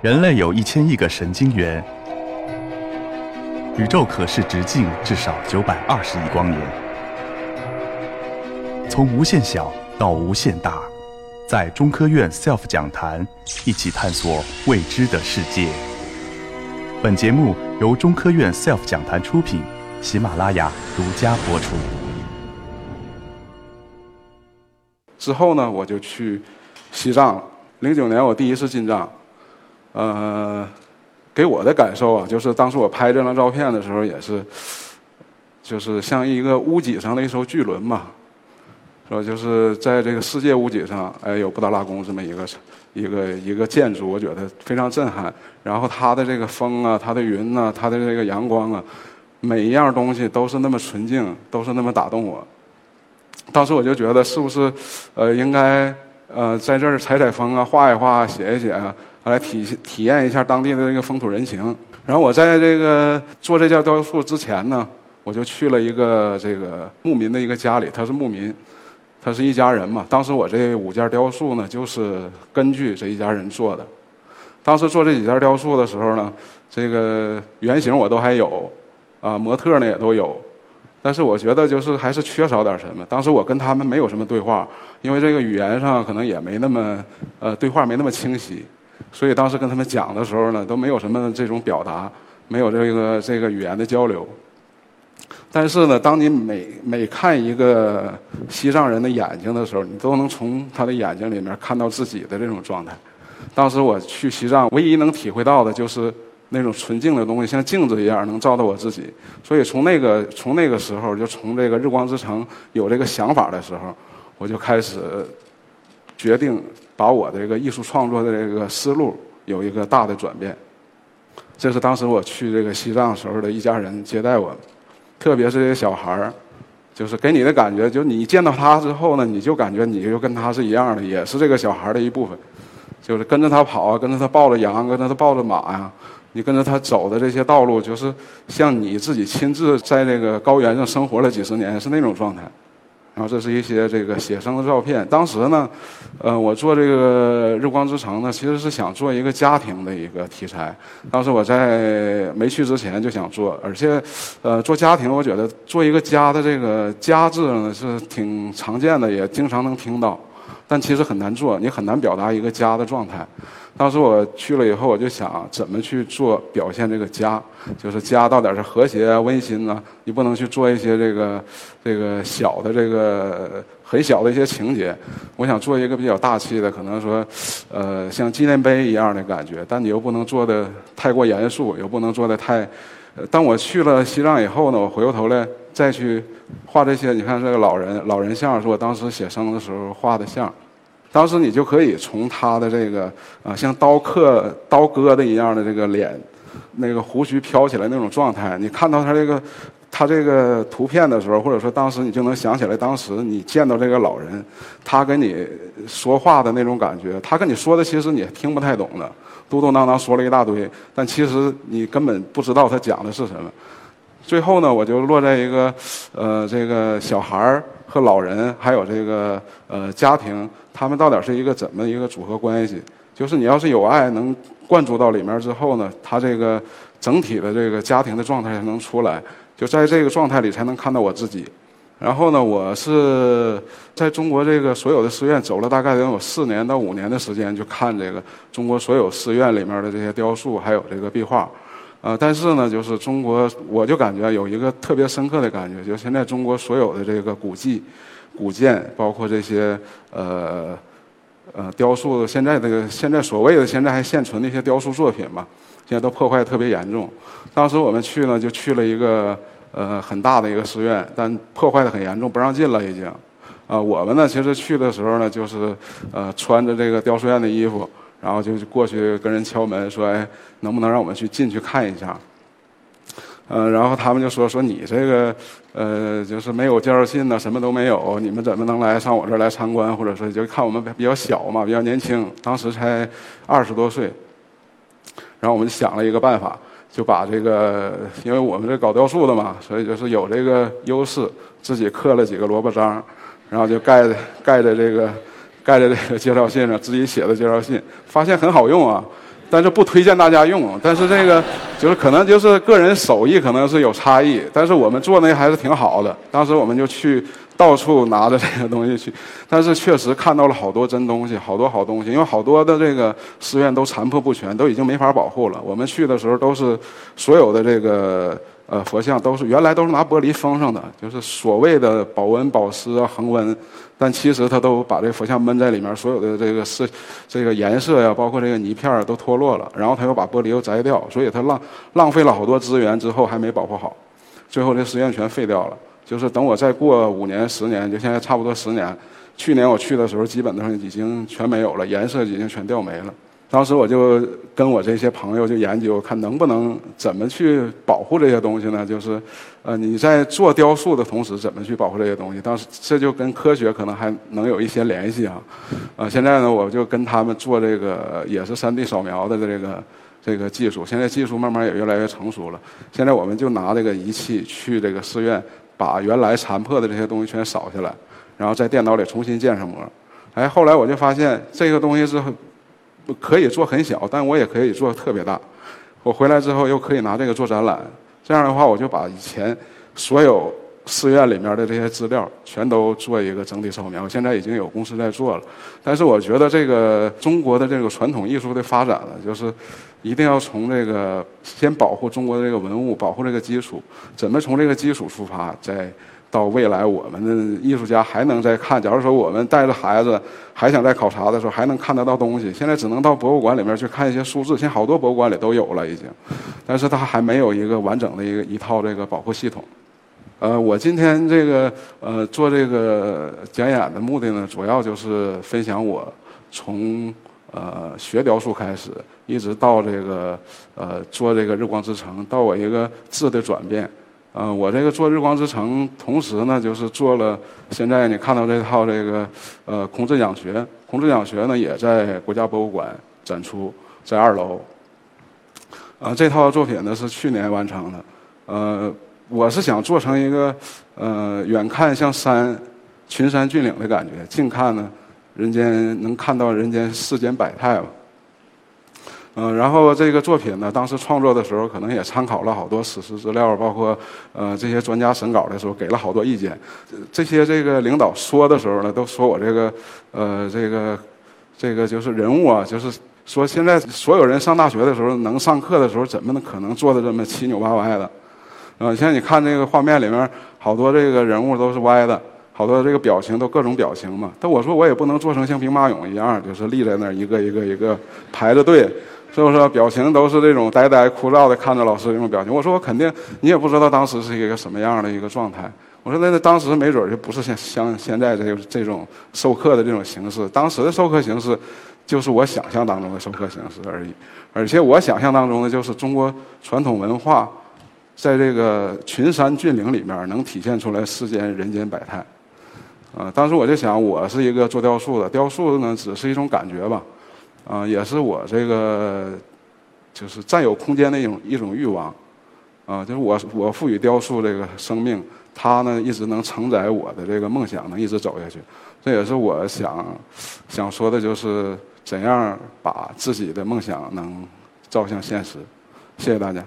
人类有一千亿个神经元，宇宙可视直径至少九百二十亿光年。从无限小到无限大，在中科院 SELF 讲坛一起探索未知的世界。本节目由中科院 SELF 讲坛出品，喜马拉雅独家播出。之后呢，我就去西藏了。零九年我第一次进藏。呃，给我的感受啊，就是当时我拍这张照片的时候，也是，就是像一个屋脊上的一艘巨轮嘛，说就是在这个世界屋脊上，哎，有布达拉宫这么一个一个一个建筑，我觉得非常震撼。然后它的这个风啊，它的云呐，它的这个阳光啊，每一样东西都是那么纯净，都是那么打动我。当时我就觉得，是不是呃，应该呃，在这儿采采风啊，画一画，写一写啊。来体体验一下当地的这个风土人情。然后我在这个做这件雕塑之前呢，我就去了一个这个牧民的一个家里，他是牧民，他是一家人嘛。当时我这五件雕塑呢，就是根据这一家人做的。当时做这几件雕塑的时候呢，这个原型我都还有，啊，模特呢也都有，但是我觉得就是还是缺少点什么。当时我跟他们没有什么对话，因为这个语言上可能也没那么，呃，对话没那么清晰。所以当时跟他们讲的时候呢，都没有什么这种表达，没有这个这个语言的交流。但是呢，当你每每看一个西藏人的眼睛的时候，你都能从他的眼睛里面看到自己的这种状态。当时我去西藏，唯一能体会到的就是那种纯净的东西，像镜子一样能照到我自己。所以从那个从那个时候，就从这个日光之城有这个想法的时候，我就开始决定。把我的这个艺术创作的这个思路有一个大的转变，这是当时我去这个西藏时候的一家人接待我，特别是这些小孩儿，就是给你的感觉，就你见到他之后呢，你就感觉你就跟他是一样的，也是这个小孩的一部分，就是跟着他跑啊，跟着他抱着羊，跟着他抱着马呀，你跟着他走的这些道路，就是像你自己亲自在那个高原上生活了几十年，是那种状态。然后这是一些这个写生的照片。当时呢，呃，我做这个日光之城呢，其实是想做一个家庭的一个题材。当时我在没去之前就想做，而且，呃，做家庭，我觉得做一个家的这个“家”字呢是挺常见的，也经常能听到，但其实很难做，你很难表达一个家的状态。当时我去了以后，我就想怎么去做表现这个家，就是家到底是和谐啊、温馨啊，你不能去做一些这个这个小的这个很小的一些情节。我想做一个比较大气的，可能说，呃，像纪念碑一样的感觉，但你又不能做的太过严肃，又不能做的太。当我去了西藏以后呢，我回过头来再去画这些，你看这个老人老人像是我当时写生的时候画的像。当时你就可以从他的这个啊，像刀刻、刀割的一样的这个脸，那个胡须飘起来那种状态，你看到他这个他这个图片的时候，或者说当时你就能想起来，当时你见到这个老人，他跟你说话的那种感觉，他跟你说的其实你听不太懂的，嘟嘟囔囔说了一大堆，但其实你根本不知道他讲的是什么。最后呢，我就落在一个呃，这个小孩儿和老人，还有这个呃家庭。他们到底是一个怎么一个组合关系？就是你要是有爱能灌注到里面之后呢，他这个整体的这个家庭的状态才能出来。就在这个状态里才能看到我自己。然后呢，我是在中国这个所有的寺院走了大概得有四年到五年的时间，就看这个中国所有寺院里面的这些雕塑还有这个壁画。呃，但是呢，就是中国，我就感觉有一个特别深刻的感觉，就现在中国所有的这个古迹。古建，包括这些呃呃雕塑，现在这个现在所谓的现在还现存的一些雕塑作品嘛，现在都破坏特别严重。当时我们去呢，就去了一个呃很大的一个寺院，但破坏的很严重，不让进了已经。啊，我们呢其实去的时候呢，就是呃穿着这个雕塑院的衣服，然后就过去跟人敲门说，哎，能不能让我们去进去看一下？嗯，然后他们就说说你这个，呃，就是没有介绍信呢，什么都没有，你们怎么能来上我这儿来参观？或者说就看我们比较小嘛，比较年轻，当时才二十多岁。然后我们想了一个办法，就把这个，因为我们这搞雕塑的嘛，所以就是有这个优势，自己刻了几个萝卜章，然后就盖在盖在这个盖在这个介绍信上，自己写的介绍信，发现很好用啊。但是不推荐大家用。但是这个就是可能就是个人手艺可能是有差异，但是我们做那还是挺好的。当时我们就去到处拿着这个东西去，但是确实看到了好多真东西，好多好东西。因为好多的这个寺院都残破不全，都已经没法保护了。我们去的时候都是所有的这个。呃，佛像都是原来都是拿玻璃封上的，就是所谓的保温保湿啊、恒温，但其实它都把这佛像闷在里面，所有的这个色、这个颜色呀，包括这个泥片都脱落了，然后他又把玻璃又摘掉，所以他浪浪费了好多资源，之后还没保护好，最后这寺院全废掉了。就是等我再过五年、十年，就现在差不多十年，去年我去的时候，基本上已经全没有了，颜色已经全掉没了。当时我就跟我这些朋友就研究，看能不能怎么去保护这些东西呢？就是，呃，你在做雕塑的同时，怎么去保护这些东西？当时这就跟科学可能还能有一些联系啊。呃，现在呢，我就跟他们做这个也是 3D 扫描的这个这个技术。现在技术慢慢也越来越成熟了。现在我们就拿这个仪器去这个寺院，把原来残破的这些东西全扫下来，然后在电脑里重新建上模。哎，后来我就发现这个东西是。可以做很小，但我也可以做特别大。我回来之后又可以拿这个做展览，这样的话我就把以前所有寺院里面的这些资料全都做一个整体扫描。我现在已经有公司在做了，但是我觉得这个中国的这个传统艺术的发展呢，就是一定要从这个先保护中国的这个文物，保护这个基础，怎么从这个基础出发，再。到未来，我们的艺术家还能再看。假如说我们带着孩子还想再考察的时候，还能看得到东西。现在只能到博物馆里面去看一些数字，现在好多博物馆里都有了已经，但是它还没有一个完整的一个一套这个保护系统。呃，我今天这个呃做这个讲演的目的呢，主要就是分享我从呃学雕塑开始，一直到这个呃做这个日光之城，到我一个质的转变。嗯，我这个做日光之城，同时呢，就是做了现在你看到这套这个呃孔子讲学，孔子讲学呢也在国家博物馆展出，在二楼。啊，这套作品呢是去年完成的，呃，我是想做成一个呃远看像山，群山峻岭的感觉，近看呢，人间能看到人间世间百态吧。嗯，然后这个作品呢，当时创作的时候，可能也参考了好多史实资料，包括呃这些专家审稿的时候给了好多意见。这些这个领导说的时候呢，都说我这个呃这个这个就是人物啊，就是说现在所有人上大学的时候能上课的时候，怎么能可能做的这么七扭八歪的？啊，现在你看这个画面里面，好多这个人物都是歪的，好多这个表情都各种表情嘛。但我说我也不能做成像兵马俑一样，就是立在那儿一个一个一个排着队。是不是表情都是这种呆呆枯燥的看着老师这种表情？我说我肯定你也不知道当时是一个什么样的一个状态。我说那那当时没准就不是像像现在这个这种授课的这种形式。当时的授课形式就是我想象当中的授课形式而已。而且我想象当中的就是中国传统文化在这个群山峻岭里面能体现出来世间人间百态。啊，当时我就想，我是一个做雕塑的，雕塑呢只是一种感觉吧。啊，也是我这个，就是占有空间的一种一种欲望，啊，就是我我赋予雕塑这个生命，它呢一直能承载我的这个梦想，能一直走下去。这也是我想想说的，就是怎样把自己的梦想能照向现实。谢谢大家。